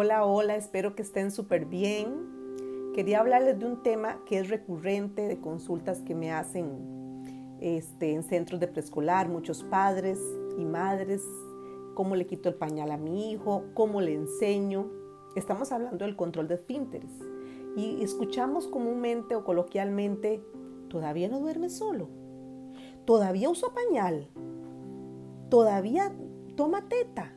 Hola, hola, espero que estén súper bien. Quería hablarles de un tema que es recurrente de consultas que me hacen este, en centros de preescolar, muchos padres y madres, cómo le quito el pañal a mi hijo, cómo le enseño. Estamos hablando del control de esfínteres y escuchamos comúnmente o coloquialmente, todavía no duerme solo, todavía uso pañal, todavía toma teta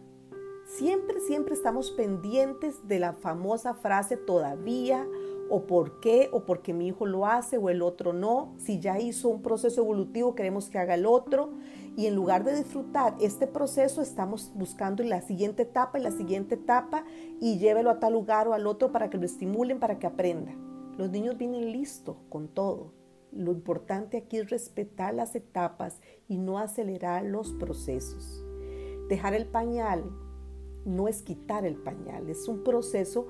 Siempre, siempre estamos pendientes de la famosa frase todavía o por qué o porque mi hijo lo hace o el otro no. Si ya hizo un proceso evolutivo, queremos que haga el otro. Y en lugar de disfrutar este proceso, estamos buscando la siguiente etapa y la siguiente etapa y llévelo a tal lugar o al otro para que lo estimulen, para que aprenda. Los niños vienen listos con todo. Lo importante aquí es respetar las etapas y no acelerar los procesos. Dejar el pañal no es quitar el pañal, es un proceso,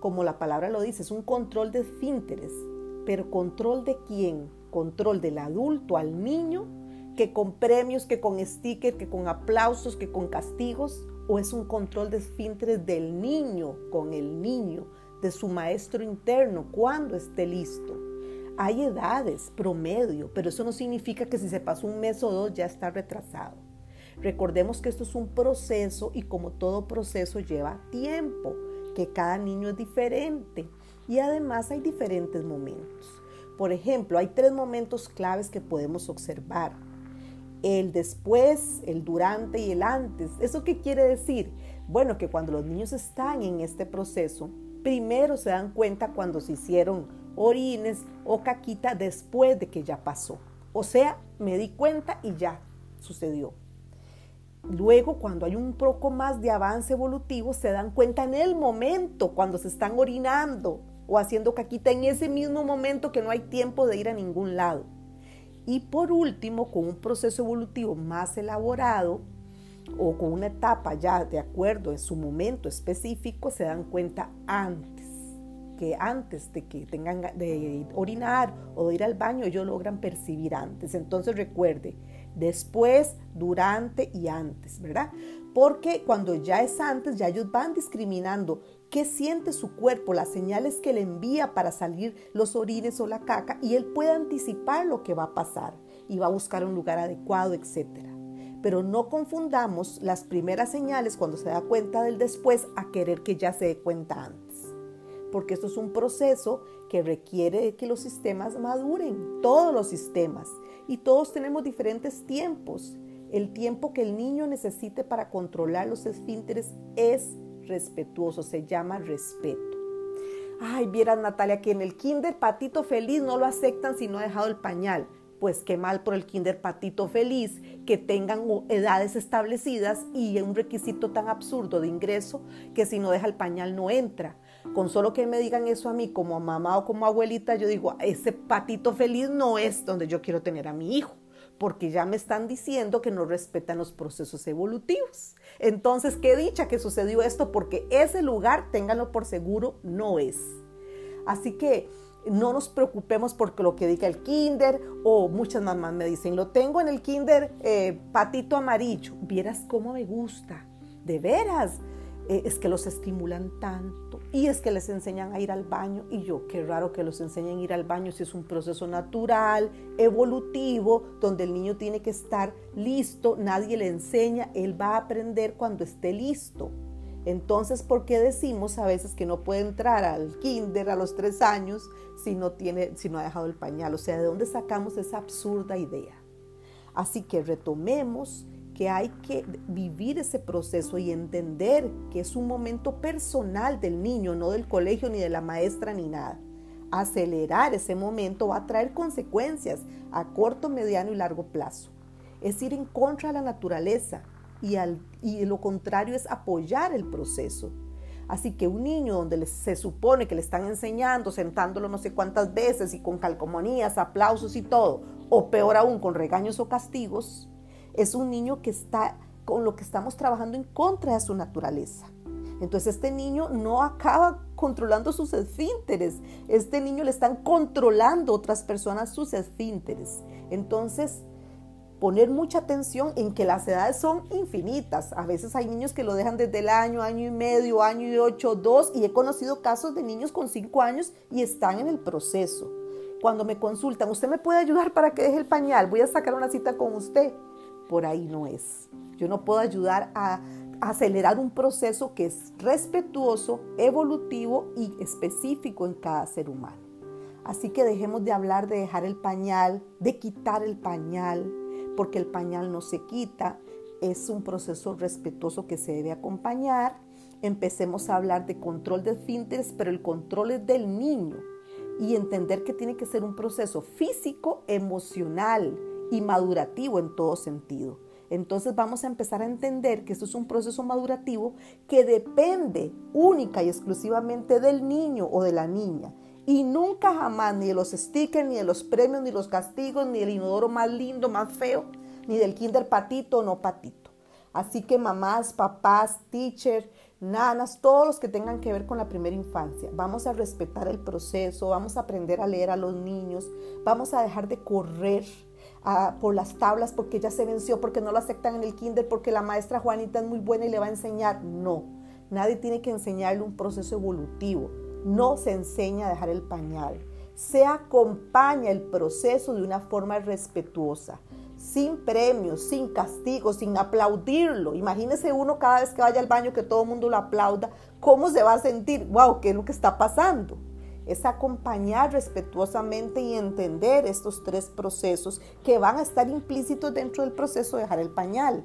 como la palabra lo dice, es un control de esfínteres. Pero control de quién? Control del adulto al niño, que con premios, que con stickers, que con aplausos, que con castigos, o es un control de esfínteres del niño con el niño, de su maestro interno, cuando esté listo. Hay edades, promedio, pero eso no significa que si se pasó un mes o dos ya está retrasado. Recordemos que esto es un proceso y como todo proceso lleva tiempo, que cada niño es diferente y además hay diferentes momentos. Por ejemplo, hay tres momentos claves que podemos observar. El después, el durante y el antes. ¿Eso qué quiere decir? Bueno, que cuando los niños están en este proceso, primero se dan cuenta cuando se hicieron orines o caquita después de que ya pasó. O sea, me di cuenta y ya sucedió. Luego, cuando hay un poco más de avance evolutivo, se dan cuenta en el momento, cuando se están orinando o haciendo caquita, en ese mismo momento que no hay tiempo de ir a ningún lado. Y por último, con un proceso evolutivo más elaborado o con una etapa ya de acuerdo en su momento específico, se dan cuenta antes, que antes de que tengan de orinar o de ir al baño, ellos logran percibir antes. Entonces recuerde, después, durante y antes, ¿verdad? Porque cuando ya es antes, ya ellos van discriminando qué siente su cuerpo, las señales que le envía para salir los orines o la caca y él puede anticipar lo que va a pasar y va a buscar un lugar adecuado, etc. Pero no confundamos las primeras señales cuando se da cuenta del después a querer que ya se dé cuenta antes porque esto es un proceso que requiere que los sistemas maduren, todos los sistemas, y todos tenemos diferentes tiempos. El tiempo que el niño necesite para controlar los esfínteres es respetuoso, se llama respeto. Ay, vieras Natalia que en el kinder patito feliz no lo aceptan si no ha dejado el pañal. Pues qué mal por el kinder patito feliz que tengan edades establecidas y un requisito tan absurdo de ingreso que si no deja el pañal no entra. Con solo que me digan eso a mí como mamá o como abuelita, yo digo, ese patito feliz no es donde yo quiero tener a mi hijo, porque ya me están diciendo que no respetan los procesos evolutivos. Entonces, qué dicha que sucedió esto, porque ese lugar, ténganlo por seguro, no es. Así que no nos preocupemos por lo que diga el kinder o muchas mamás me dicen, lo tengo en el kinder eh, patito amarillo. Vieras cómo me gusta, de veras. Eh, es que los estimulan tanto y es que les enseñan a ir al baño y yo, qué raro que los enseñen a ir al baño si es un proceso natural, evolutivo, donde el niño tiene que estar listo, nadie le enseña, él va a aprender cuando esté listo. Entonces, ¿por qué decimos a veces que no puede entrar al kinder a los tres años si no, tiene, si no ha dejado el pañal? O sea, ¿de dónde sacamos esa absurda idea? Así que retomemos que hay que vivir ese proceso y entender que es un momento personal del niño, no del colegio ni de la maestra ni nada. Acelerar ese momento va a traer consecuencias a corto, mediano y largo plazo. Es ir en contra de la naturaleza y, al, y lo contrario es apoyar el proceso. Así que un niño donde se supone que le están enseñando, sentándolo no sé cuántas veces y con calcomanías, aplausos y todo, o peor aún con regaños o castigos, es un niño que está con lo que estamos trabajando en contra de su naturaleza. Entonces este niño no acaba controlando sus esfínteres. Este niño le están controlando otras personas sus esfínteres. Entonces, poner mucha atención en que las edades son infinitas. A veces hay niños que lo dejan desde el año, año y medio, año y ocho, dos, y he conocido casos de niños con cinco años y están en el proceso. Cuando me consultan, ¿usted me puede ayudar para que deje el pañal? Voy a sacar una cita con usted. Por ahí no es. Yo no puedo ayudar a acelerar un proceso que es respetuoso, evolutivo y específico en cada ser humano. Así que dejemos de hablar de dejar el pañal, de quitar el pañal, porque el pañal no se quita, es un proceso respetuoso que se debe acompañar. Empecemos a hablar de control de esfínteres, pero el control es del niño y entender que tiene que ser un proceso físico, emocional y madurativo en todo sentido. Entonces vamos a empezar a entender que esto es un proceso madurativo que depende única y exclusivamente del niño o de la niña y nunca jamás ni de los stickers, ni de los premios, ni los castigos, ni del inodoro más lindo, más feo, ni del kinder patito o no patito. Así que mamás, papás, teacher, nanas, todos los que tengan que ver con la primera infancia, vamos a respetar el proceso, vamos a aprender a leer a los niños, vamos a dejar de correr ah, por las tablas porque ya se venció, porque no lo aceptan en el kinder, porque la maestra Juanita es muy buena y le va a enseñar. No, nadie tiene que enseñarle un proceso evolutivo no se enseña a dejar el pañal. Se acompaña el proceso de una forma respetuosa, sin premios, sin castigos, sin aplaudirlo. Imagínese uno cada vez que vaya al baño que todo el mundo lo aplauda, ¿cómo se va a sentir? ¡Wow! ¿Qué es lo que está pasando? Es acompañar respetuosamente y entender estos tres procesos que van a estar implícitos dentro del proceso de dejar el pañal.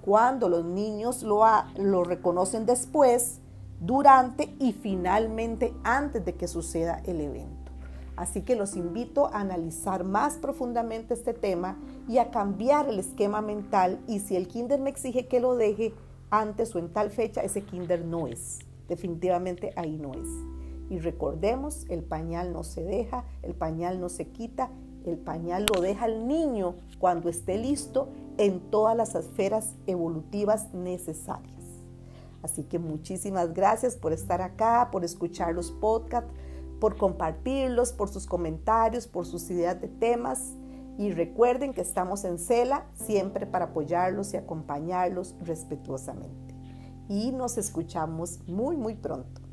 Cuando los niños lo, lo reconocen después, durante y finalmente antes de que suceda el evento. Así que los invito a analizar más profundamente este tema y a cambiar el esquema mental y si el kinder me exige que lo deje antes o en tal fecha, ese kinder no es. Definitivamente ahí no es. Y recordemos, el pañal no se deja, el pañal no se quita, el pañal lo deja el niño cuando esté listo en todas las esferas evolutivas necesarias. Así que muchísimas gracias por estar acá, por escuchar los podcasts, por compartirlos, por sus comentarios, por sus ideas de temas. Y recuerden que estamos en CELA siempre para apoyarlos y acompañarlos respetuosamente. Y nos escuchamos muy, muy pronto.